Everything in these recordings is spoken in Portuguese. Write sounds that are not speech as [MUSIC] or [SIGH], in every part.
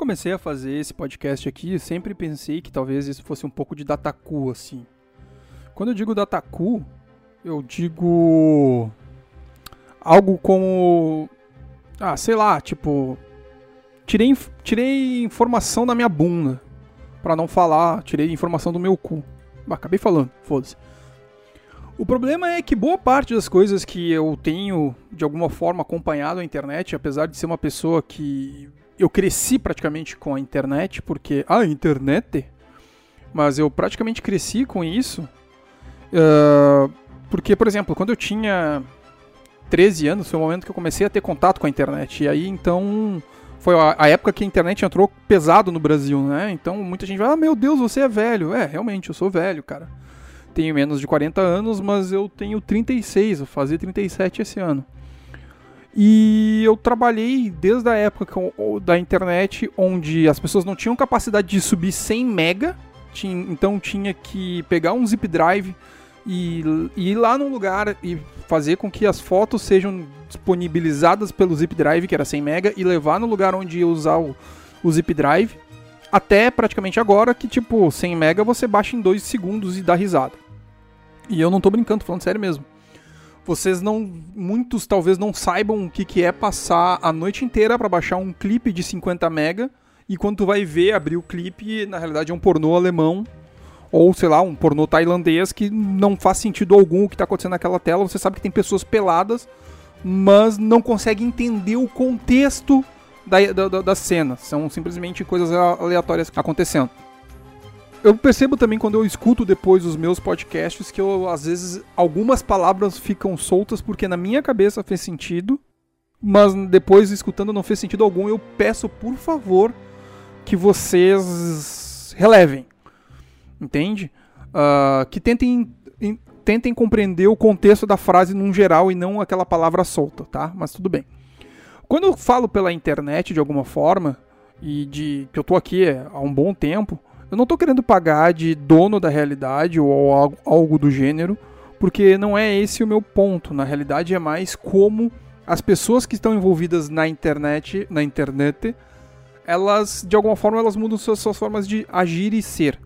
comecei a fazer esse podcast aqui, sempre pensei que talvez isso fosse um pouco de dataku, assim. Quando eu digo dataku, eu digo algo como ah, sei lá, tipo tirei tirei informação da minha bunda para não falar, tirei informação do meu cu. Bah, acabei falando, foda-se. O problema é que boa parte das coisas que eu tenho de alguma forma acompanhado a internet, apesar de ser uma pessoa que eu cresci praticamente com a internet, porque a internet, mas eu praticamente cresci com isso, uh, porque, por exemplo, quando eu tinha 13 anos, foi o momento que eu comecei a ter contato com a internet, e aí então foi a, a época que a internet entrou pesado no Brasil, né? Então muita gente vai, ah, meu Deus, você é velho. É, realmente, eu sou velho, cara. Tenho menos de 40 anos, mas eu tenho 36, vou fazer 37 esse ano. E eu trabalhei desde a época da internet onde as pessoas não tinham capacidade de subir 100 mega, então tinha que pegar um zip drive e, ir lá no lugar e fazer com que as fotos sejam disponibilizadas pelo zip drive, que era 100 mega, e levar no lugar onde ia usar o, o zip drive, até praticamente agora que tipo 100 mega você baixa em 2 segundos e dá risada. E eu não tô brincando, tô falando sério mesmo vocês não. Muitos talvez não saibam o que, que é passar a noite inteira para baixar um clipe de 50 mega. E quando tu vai ver, abrir o clipe, na realidade é um pornô alemão. Ou, sei lá, um pornô tailandês que não faz sentido algum o que está acontecendo naquela tela. Você sabe que tem pessoas peladas, mas não consegue entender o contexto da, da, da cena. São simplesmente coisas aleatórias acontecendo eu percebo também quando eu escuto depois os meus podcasts que eu, às vezes, algumas palavras ficam soltas porque na minha cabeça fez sentido, mas depois escutando não fez sentido algum. Eu peço, por favor, que vocês relevem. Entende? Uh, que tentem, tentem compreender o contexto da frase num geral e não aquela palavra solta, tá? Mas tudo bem. Quando eu falo pela internet de alguma forma, e de que eu tô aqui há um bom tempo, eu não estou querendo pagar de dono da realidade ou algo, algo do gênero, porque não é esse o meu ponto. Na realidade é mais como as pessoas que estão envolvidas na internet, na internet, elas de alguma forma elas mudam suas, suas formas de agir e ser.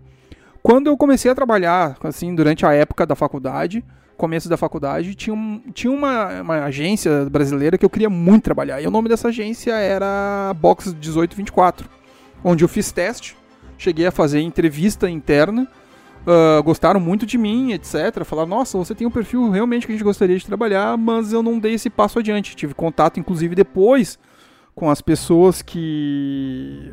Quando eu comecei a trabalhar, assim, durante a época da faculdade, começo da faculdade, tinha, um, tinha uma, uma agência brasileira que eu queria muito trabalhar. E o nome dessa agência era Box 1824, onde eu fiz teste cheguei a fazer entrevista interna. Uh, gostaram muito de mim, etc. Falaram, nossa, você tem um perfil realmente que a gente gostaria de trabalhar, mas eu não dei esse passo adiante. Tive contato, inclusive, depois com as pessoas que.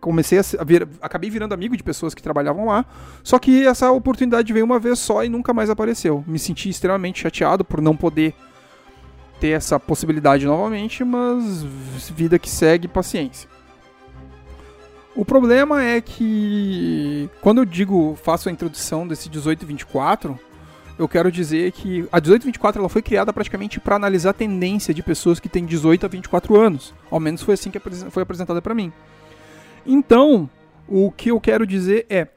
Comecei a vir, acabei virando amigo de pessoas que trabalhavam lá. Só que essa oportunidade veio uma vez só e nunca mais apareceu. Me senti extremamente chateado por não poder ter essa possibilidade novamente, mas vida que segue, paciência. O problema é que quando eu digo faço a introdução desse 1824, eu quero dizer que a 1824 ela foi criada praticamente para analisar a tendência de pessoas que têm 18 a 24 anos. Ao menos foi assim que foi apresentada para mim. Então, o que eu quero dizer é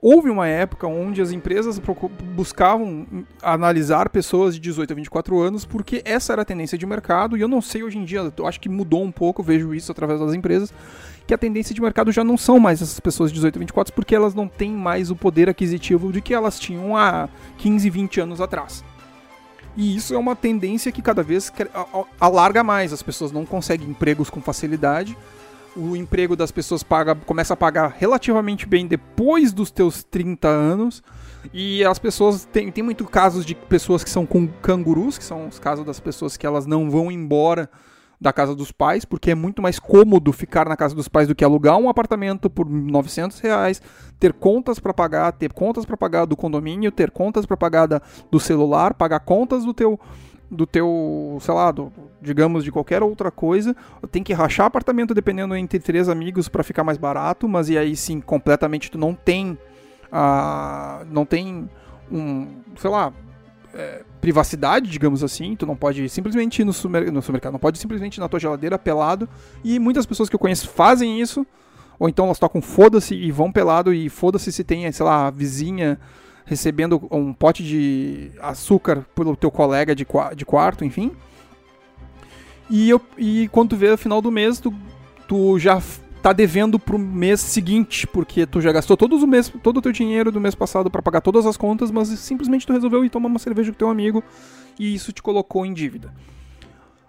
houve uma época onde as empresas buscavam analisar pessoas de 18 a 24 anos porque essa era a tendência de mercado e eu não sei hoje em dia, eu acho que mudou um pouco, vejo isso através das empresas, que a tendência de mercado já não são mais essas pessoas de 18 a 24 porque elas não têm mais o poder aquisitivo de que elas tinham há 15, 20 anos atrás. E isso é uma tendência que cada vez alarga mais. As pessoas não conseguem empregos com facilidade. O emprego das pessoas paga, começa a pagar relativamente bem depois dos teus 30 anos. E as pessoas. Tem, tem muito casos de pessoas que são com cangurus, que são os casos das pessoas que elas não vão embora da casa dos pais, porque é muito mais cômodo ficar na casa dos pais do que alugar um apartamento por 900 reais, ter contas para pagar, ter contas para pagar do condomínio, ter contas para pagar do celular, pagar contas do teu do teu, sei lá, do, digamos de qualquer outra coisa, tem que rachar apartamento dependendo entre três amigos para ficar mais barato, mas e aí sim, completamente tu não tem a uh, não tem um, sei lá, é, privacidade, digamos assim. Tu não pode simplesmente ir no, super, no supermercado, não pode simplesmente ir na tua geladeira pelado. E muitas pessoas que eu conheço fazem isso. Ou então elas tocam foda-se e vão pelado e foda-se se tem, sei lá, a vizinha recebendo um pote de açúcar pelo teu colega de, de quarto, enfim. E, eu, e quando tu vê no final do mês, tu, tu já tá devendo pro mês seguinte, porque tu já gastou todos o mês, todo o teu dinheiro do mês passado para pagar todas as contas, mas simplesmente tu resolveu ir tomar uma cerveja com teu amigo e isso te colocou em dívida.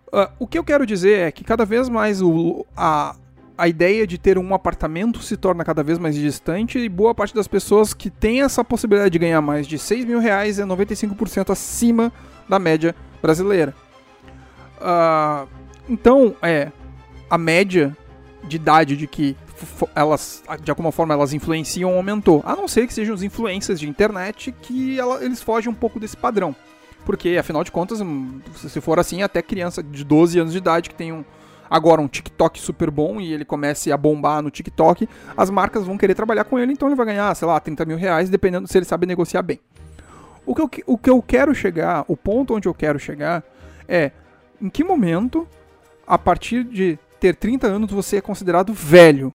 Uh, o que eu quero dizer é que cada vez mais o, a, a ideia de ter um apartamento se torna cada vez mais distante e boa parte das pessoas que tem essa possibilidade de ganhar mais de 6 mil reais é 95% acima da média brasileira. Uh, então, é, a média de idade de que elas, de alguma forma, elas influenciam aumentou. A não ser que sejam os influências de internet que ela, eles fogem um pouco desse padrão. Porque, afinal de contas, hum, se for assim, até criança de 12 anos de idade que tem um, agora um TikTok super bom e ele comece a bombar no TikTok, as marcas vão querer trabalhar com ele, então ele vai ganhar, sei lá, 30 mil reais, dependendo se ele sabe negociar bem. O que, eu, o que eu quero chegar, o ponto onde eu quero chegar é em que momento, a partir de ter 30 anos, você é considerado velho.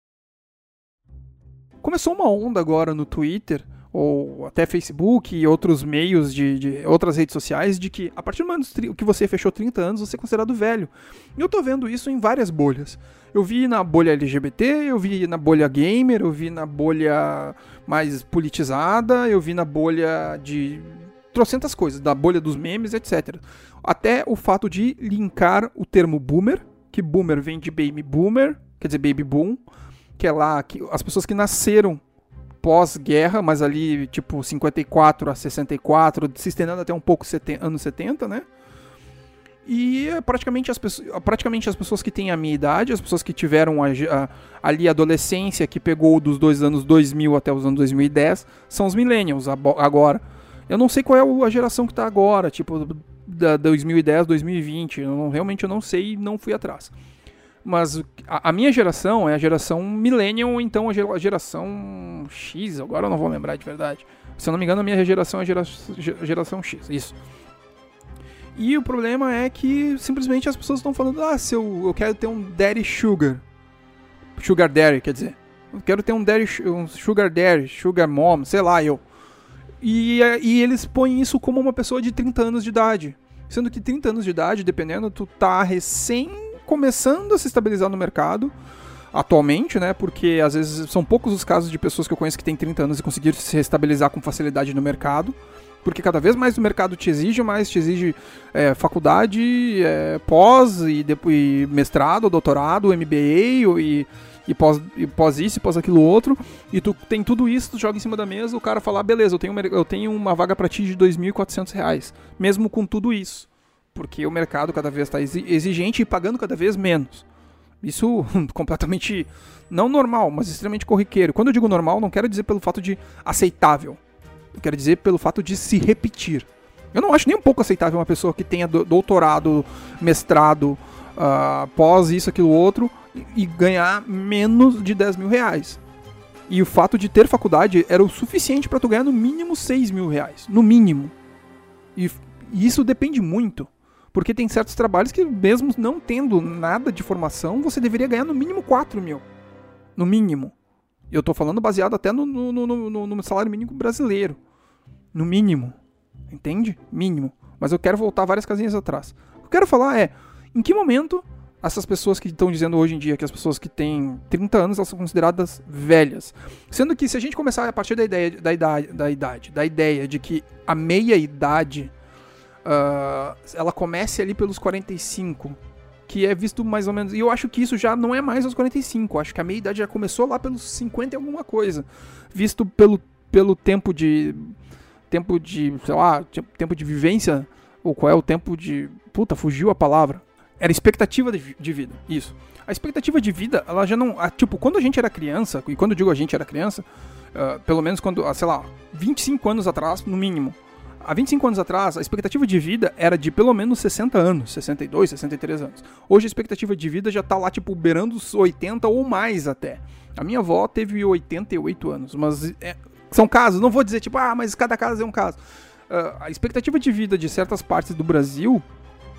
Começou uma onda agora no Twitter ou até Facebook e outros meios de, de, outras redes sociais, de que a partir do momento que você fechou 30 anos, você é considerado velho. E eu tô vendo isso em várias bolhas. Eu vi na bolha LGBT, eu vi na bolha gamer, eu vi na bolha mais politizada, eu vi na bolha de trocentas coisas, da bolha dos memes, etc. Até o fato de linkar o termo boomer, que boomer vem de baby boomer, quer dizer baby boom, que é lá que as pessoas que nasceram pós-guerra, mas ali tipo 54 a 64, se estendendo até um pouco anos 70, né? E é praticamente as, pessoas, praticamente as pessoas que têm a minha idade, as pessoas que tiveram a, a, ali a adolescência, que pegou dos dois anos 2000 até os anos 2010, são os millennials agora. Eu não sei qual é a geração que está agora, tipo da 2010, 2020. Eu não, realmente eu não sei e não fui atrás. Mas a, minha geração é a geração Millennium, ou então a geração X, agora eu não vou lembrar de verdade. Se eu não me engano, a minha geração é a gera, geração X, isso. E o problema é que simplesmente as pessoas estão falando: ah, se eu, eu quero ter um Daddy Sugar. Sugar Daddy, quer dizer. Eu quero ter um, daddy, um Sugar Daddy, Sugar Mom, sei lá, eu. E, e eles põem isso como uma pessoa de 30 anos de idade. Sendo que 30 anos de idade, dependendo, tu tá recém começando a se estabilizar no mercado atualmente, né? Porque às vezes são poucos os casos de pessoas que eu conheço que têm 30 anos e conseguiram se estabilizar com facilidade no mercado. Porque cada vez mais o mercado te exige mais, te exige é, faculdade, é, pós e, depois, mestrado, doutorado, MBA e, e, pós, e pós isso e pós aquilo outro. E tu tem tudo isso, tu joga em cima da mesa, o cara fala, ah, beleza, eu tenho, eu tenho uma vaga para ti de R$ 2.400, mesmo com tudo isso porque o mercado cada vez está exigente e pagando cada vez menos. Isso [LAUGHS] completamente não normal, mas extremamente corriqueiro. Quando eu digo normal, não quero dizer pelo fato de aceitável. Eu quero dizer pelo fato de se repetir. Eu não acho nem um pouco aceitável uma pessoa que tenha doutorado, mestrado, uh, pós isso, aquilo, outro, e ganhar menos de 10 mil reais. E o fato de ter faculdade era o suficiente para tu ganhar no mínimo 6 mil reais. No mínimo. E, e isso depende muito. Porque tem certos trabalhos que, mesmo não tendo nada de formação, você deveria ganhar no mínimo 4 mil. No mínimo. Eu tô falando baseado até no, no, no, no salário mínimo brasileiro. No mínimo. Entende? Mínimo. Mas eu quero voltar várias casinhas atrás. O que eu quero falar é: em que momento essas pessoas que estão dizendo hoje em dia que as pessoas que têm 30 anos elas são consideradas velhas. Sendo que se a gente começar a partir da ideia da idade, da idade, da ideia de que a meia idade ela comece ali pelos 45, que é visto mais ou menos. E eu acho que isso já não é mais aos 45, acho que a meia idade já começou lá pelos 50 e alguma coisa, visto pelo, pelo tempo de. Tempo de. sei lá, tempo de vivência, ou qual é o tempo de. Puta, fugiu a palavra. Era expectativa de, vida, isso. A expectativa de vida, ela já não. A, tipo, quando a gente era criança, e quando eu digo a gente era criança, uh, pelo menos quando, sei lá, 25 anos atrás, no mínimo, há 25 anos atrás, a expectativa de vida era de pelo menos 60 anos, 62, 63 anos. Hoje a expectativa de vida já tá lá, tipo, beirando os 80 ou mais até. A minha avó teve 88 anos, mas é, são casos, não vou dizer tipo, ah, mas cada caso é um caso. Uh, a expectativa de vida de certas partes do Brasil,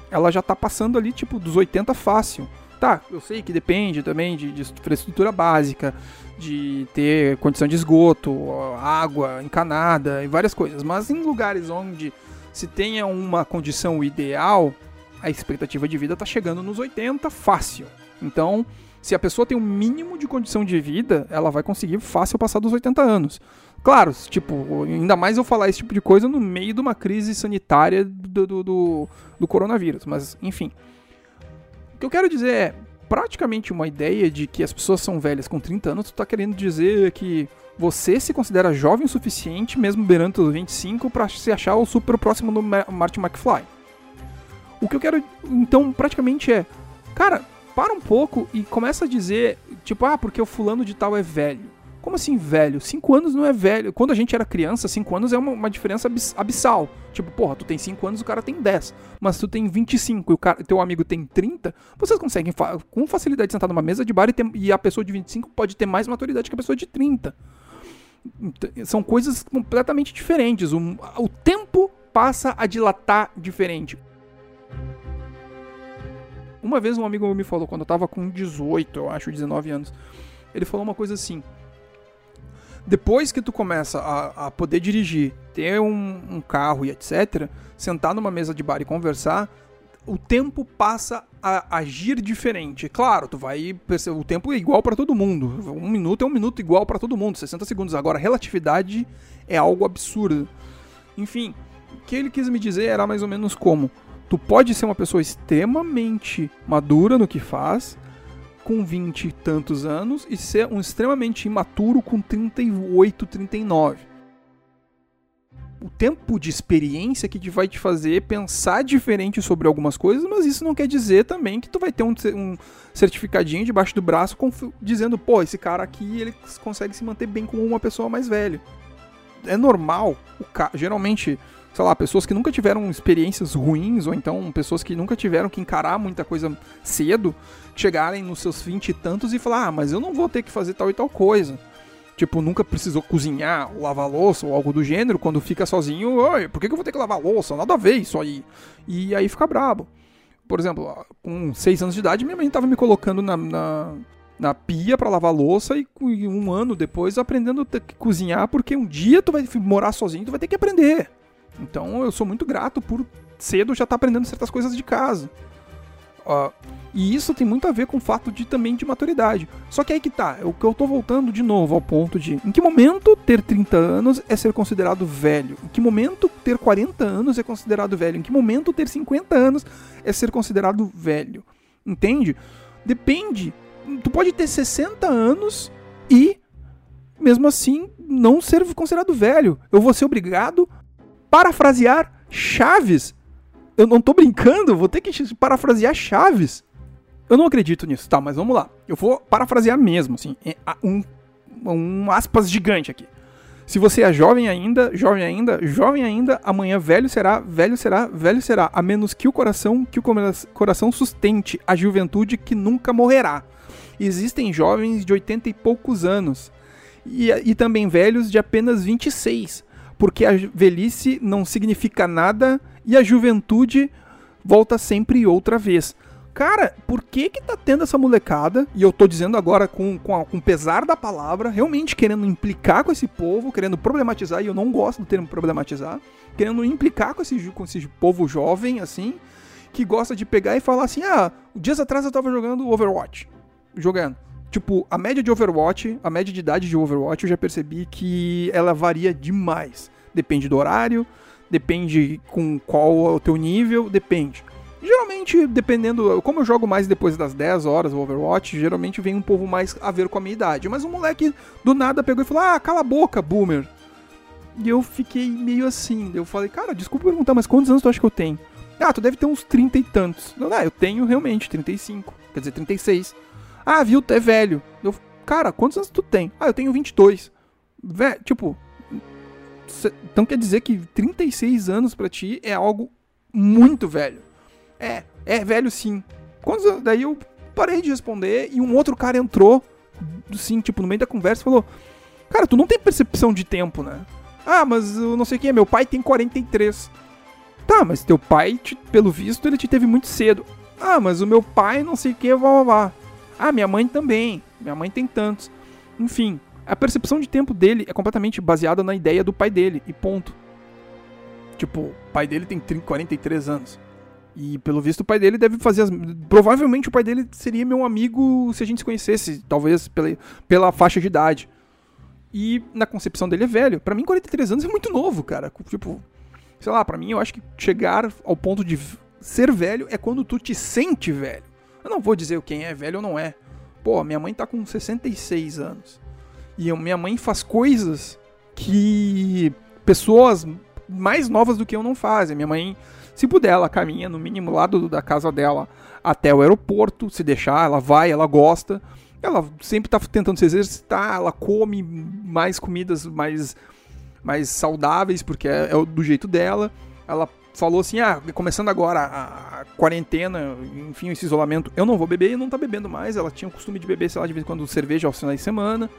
ela já tá passando ali, tipo, dos 80 fácil. Tá, eu sei que depende também de, de infraestrutura básica, de ter condição de esgoto, água encanada e várias coisas. Mas em lugares onde se tenha uma condição ideal, a expectativa de vida está chegando nos 80 fácil. Então, Se a pessoa tem um mínimo de condição de vida, ela vai conseguir fácil passar dos 80 anos. Claro, tipo, ainda mais eu falar esse tipo de coisa no meio de uma crise sanitária do, do, do, do coronavírus, mas enfim. O que eu quero dizer é, praticamente uma ideia de que as pessoas são velhas com 30 anos, tu tá querendo dizer que você se considera jovem o suficiente, mesmo beirando os 25, para se achar o super próximo do Martin McFly. O que eu quero, então, praticamente é, cara, para um pouco e começa a dizer, tipo, ah, porque o fulano de tal é velho. Como assim velho? Cinco anos não é velho. Quando a gente era criança, cinco anos é uma, uma diferença abissal. Tipo, porra, tu tem cinco anos, o cara tem 10. Mas tu tem 25 e o cara, teu amigo tem 30, vocês conseguem fa com facilidade sentar numa mesa de bar e, ter, e a pessoa de 25 pode ter mais maturidade que a pessoa de 30. São coisas completamente diferentes. O, o tempo passa a dilatar diferente. Uma vez um amigo me falou, quando eu tava com 18, eu acho, 19 anos, ele falou uma coisa assim: depois que tu começa a, a poder dirigir, ter um, um, carro e etc., sentar numa mesa de bar e conversar, o tempo passa a agir diferente. Claro, tu vai perceber, o tempo é igual para todo mundo. Um minuto é um minuto igual para todo mundo, 60 segundos. Agora, relatividade é algo absurdo. Enfim, o que ele quis me dizer era mais ou menos como: tu pode ser uma pessoa extremamente madura no que faz, com 20 e tantos anos e ser um extremamente imaturo com 38, 39. O tempo de experiência que vai te fazer pensar diferente sobre algumas coisas, mas isso não quer dizer também que tu vai ter um, um certificadinho debaixo do braço dizendo, pô, esse cara aqui ele consegue se manter bem como uma pessoa mais velha. É normal, geralmente sei lá, pessoas que nunca tiveram experiências ruins, ou então pessoas que nunca tiveram que encarar muita coisa cedo, chegarem nos seus vinte e tantos e falar, ah, mas eu não vou ter que fazer tal e tal coisa. Tipo, nunca precisou cozinhar, lavar louça ou algo do gênero, quando fica sozinho, oi, por que, eu vou ter que lavar louça? Nada a ver isso aí. E aí fica brabo. Por exemplo, com seis anos de idade, minha mãe tava me colocando na, na, na pia para lavar louça e um ano depois aprendendo a cozinhar, porque um dia tu vai morar sozinho, tu vai ter que aprender. Então eu sou muito grato por cedo já estar tá aprendendo certas coisas de casa. Uh, e isso tem muito a ver com o fato de também de maturidade. Só que aí que tá, o que eu tô voltando de novo ao ponto de em que momento ter 30 anos é ser considerado velho? Em que momento ter 40 anos é considerado velho? Em que momento ter 50 anos é ser considerado velho? Entende? Depende. Tu pode ter 60 anos e mesmo assim não ser considerado velho. Eu vou ser obrigado parafrasear Chaves. Eu não tô brincando, vou ter que parafrasear Chaves. Eu não acredito nisso, tá, mas vamos lá. Eu vou parafrasear mesmo, assim, é, um, um aspas gigante aqui. Se você é jovem ainda, jovem ainda, jovem ainda, amanhã velho será, velho será, velho será, a menos que o coração, que o coração sustente a juventude que nunca morrerá. Existem jovens de 80 e poucos anos e, e também velhos de apenas 26 porque a velhice não significa nada e a juventude volta sempre outra vez. Cara, por que que tá tendo essa molecada? E eu tô dizendo agora com, com, a, com pesar da palavra, realmente querendo implicar com esse povo, querendo problematizar, e eu não gosto do termo problematizar, querendo implicar com esse, com esse povo jovem, assim, que gosta de pegar e falar assim: ah, dias atrás eu tava jogando Overwatch. Jogando. Tipo, a média de Overwatch, a média de idade de Overwatch, eu já percebi que ela varia demais. Depende do horário, depende com qual é o teu nível, depende. Geralmente, dependendo, como eu jogo mais depois das 10 horas o Overwatch, geralmente vem um povo mais a ver com a minha idade. Mas um moleque do nada pegou e falou: Ah, cala a boca, boomer. E eu fiquei meio assim. Eu falei: Cara, desculpa perguntar, mas quantos anos tu acha que eu tenho? Ah, tu deve ter uns 30 e tantos. Não, eu tenho realmente 35. Quer dizer, 36. Ah, viu, tu é velho. Eu, cara, quantos anos tu tem? Ah, eu tenho 22. Vé, tipo, então quer dizer que 36 anos para ti é algo muito velho. É, é velho sim. Quando, daí eu parei de responder e um outro cara entrou, assim, tipo, no meio da conversa falou: Cara, tu não tem percepção de tempo, né? Ah, mas eu não sei quem é, meu pai tem 43. Tá, mas teu pai, te, pelo visto, ele te teve muito cedo. Ah, mas o meu pai não sei o que, vá, vá, vá. Ah, minha mãe também. Minha mãe tem tantos. Enfim, a percepção de tempo dele é completamente baseada na ideia do pai dele, e ponto. Tipo, o pai dele tem 30, 43 anos. E pelo visto o pai dele deve fazer as... Provavelmente o pai dele seria meu amigo se a gente se conhecesse, talvez pela, pela faixa de idade. E na concepção dele é velho. Para mim 43 anos é muito novo, cara. Tipo, sei lá, para mim eu acho que chegar ao ponto de ser velho é quando tu te sente velho. Eu não vou dizer quem é velho ou não é. Pô, minha mãe tá com 66 anos. E eu, minha mãe faz coisas que pessoas mais novas do que eu não fazem. Minha mãe, se puder, ela caminha no mínimo lá do, da casa dela até o aeroporto, se deixar, ela vai, ela gosta. Ela sempre tá tentando se exercitar, ela come mais comidas mais, mais saudáveis, porque é, é do jeito dela. Ela falou assim: ah, começando agora a, quarentena, enfim, esse isolamento, eu não vou beber e não tá bebendo mais. Ela tinha o costume de beber, sei lá, de vez em quando cerveja aos finais de semana.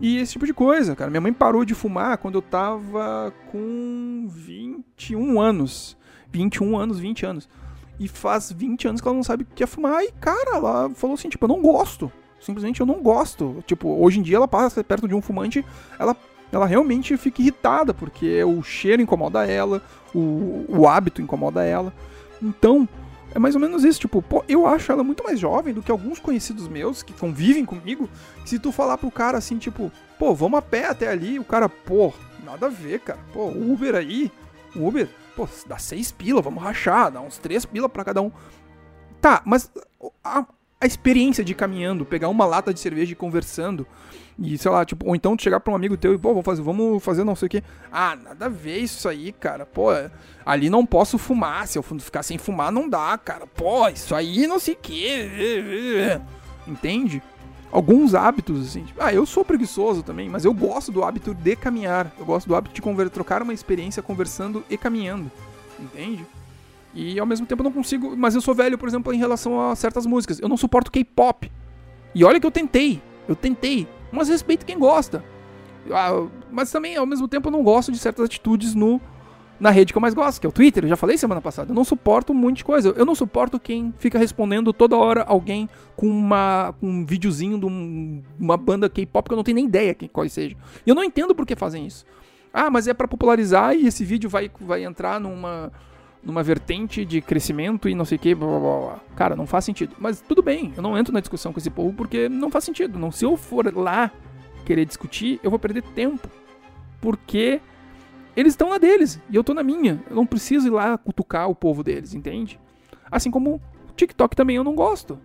E esse tipo de coisa, cara. Minha mãe parou de fumar quando eu tava com 21 anos. 21 anos, 20 anos. E faz 20 anos que ela não sabe o que é fumar. E, cara, ela falou assim, tipo, eu não gosto. Simplesmente eu não gosto. Tipo, hoje em dia ela passa perto de um fumante, ela ela realmente fica irritada, porque o cheiro incomoda ela, o, o hábito incomoda ela. Então, é mais ou menos isso, tipo, pô, eu acho ela muito mais jovem do que alguns conhecidos meus que convivem comigo. Se tu falar pro cara assim, tipo, pô, vamos a pé até ali, o cara, pô, nada a ver, cara. Pô, Uber aí, Uber, pô, dá seis pila, vamos rachar, dá uns três pila pra cada um. Tá, mas a, a experiência de caminhando, pegar uma lata de cerveja e conversando, e sei lá, tipo, ou então tu chegar pra um amigo teu e, pô, vamos fazer, vamos fazer não sei o que. Ah, nada a ver isso aí, cara. Pô, ali não posso fumar. Se eu ficar sem fumar, não dá, cara. Pô, isso aí não sei o que. Entende? Alguns hábitos, assim. Tipo, ah, eu sou preguiçoso também, mas eu gosto do hábito de caminhar. Eu gosto do hábito de trocar uma experiência conversando e caminhando. Entende? E ao mesmo tempo eu não consigo. Mas eu sou velho, por exemplo, em relação a certas músicas. Eu não suporto K-pop. E olha que eu tentei. Eu tentei. Mas respeito quem gosta. Ah, mas também, ao mesmo tempo, eu não gosto de certas atitudes no na rede que eu mais gosto, que é o Twitter. Eu já falei semana passada. Eu não suporto um monte de coisa. Eu não suporto quem fica respondendo toda hora alguém com, uma, com um videozinho de um, uma banda K-pop que eu não tenho nem ideia quem, qual seja. E eu não entendo por que fazem isso. Ah, mas é para popularizar e esse vídeo vai, vai entrar numa, numa vertente de crescimento e não sei o que. Blá, blá, blá. Cara, não faz sentido. Mas tudo bem, eu não entro na discussão com esse povo porque não faz sentido. Não, se eu for lá querer discutir, eu vou perder tempo. Porque eles estão na deles e eu tô na minha. Eu não preciso ir lá cutucar o povo deles, entende? Assim como o TikTok também eu não gosto.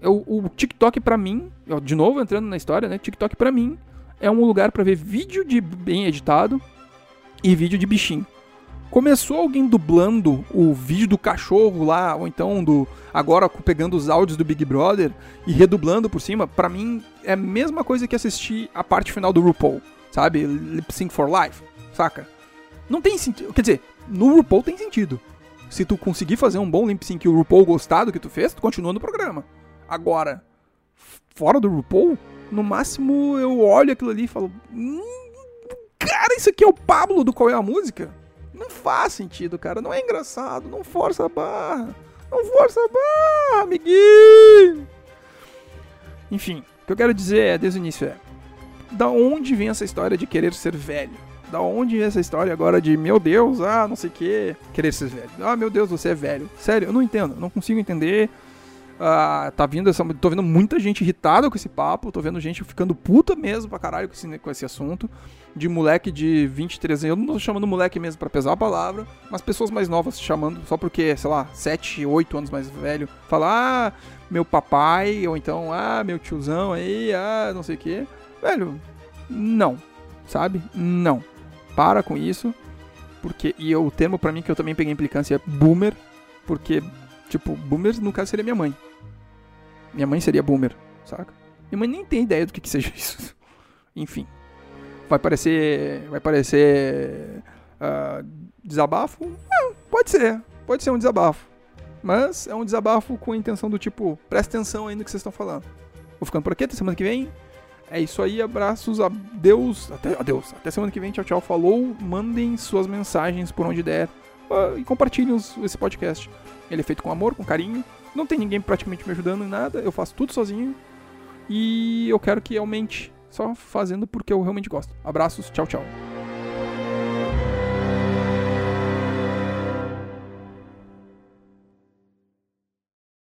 Eu, o TikTok para mim, eu, de novo entrando na história, né? TikTok para mim é um lugar para ver vídeo de bem editado e vídeo de bichinho. Começou alguém dublando o vídeo do cachorro lá, ou então do agora pegando os áudios do Big Brother e redublando por cima, para mim é a mesma coisa que assistir a parte final do RuPaul, sabe? Lip Sync for Life, saca? Não tem sentido, quer dizer, no RuPaul tem sentido. Se tu conseguir fazer um bom lip sync e o RuPaul gostar do que tu fez, tu continua no programa. Agora, fora do RuPaul, no máximo eu olho aquilo ali e falo: hum, Cara, isso aqui é o Pablo do Qual é a Música? Não faz sentido, cara. Não é engraçado. Não força a barra. Não força a barra, amiguinho. Enfim, o que eu quero dizer é, desde o início é... Da onde vem essa história de querer ser velho? Da onde vem essa história agora de, meu Deus, ah, não sei o que, querer ser velho? Ah, meu Deus, você é velho. Sério, eu não entendo. Eu não consigo entender. Ah, tá vindo essa, tô vendo muita gente irritada com esse papo, tô vendo gente ficando puta mesmo pra caralho com esse, com esse assunto. De moleque de 23 anos, eu não tô chamando moleque mesmo para pesar a palavra, mas pessoas mais novas chamando só porque, sei lá, 7, 8 anos mais velho, falar, ah, meu papai, ou então, ah, meu tiozão aí, ah, não sei o que. Velho, não, sabe? Não. Para com isso, porque, e o termo para mim que eu também peguei implicância é boomer, porque, tipo, boomer no caso seria minha mãe. Minha mãe seria boomer, saca? Minha mãe nem tem ideia do que, que seja isso. [LAUGHS] Enfim. Vai parecer. Vai parecer. Uh, desabafo? É, pode ser. Pode ser um desabafo. Mas é um desabafo com a intenção do tipo, presta atenção aí no que vocês estão falando. Vou ficando por aqui, até semana que vem. É isso aí, abraços, adeus, até, adeus, até semana que vem, tchau, tchau, falou, mandem suas mensagens por onde der uh, e compartilhem esse podcast. Ele é feito com amor, com carinho, não tem ninguém praticamente me ajudando em nada, eu faço tudo sozinho. E eu quero que aumente, só fazendo porque eu realmente gosto. Abraços, tchau, tchau.